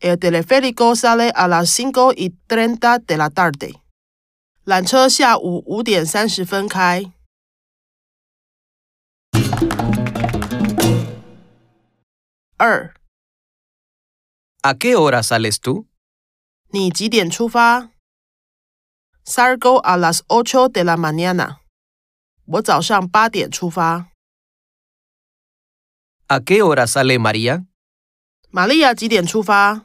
？El teleférico sale a las cinco y treinta de la tarde。缆车下午五点三十分开。二， ¿A qué hora sales tú? 你几点出发？Salgo a las ocho de la mañana。我早上八点出发。 ¿A qué hora sale María? 玛利亚几点出发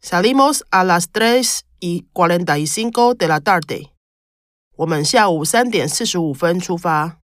？Salimos a las tres y cuarenta y cinco de la tarde。我们下午三点四十五分出发。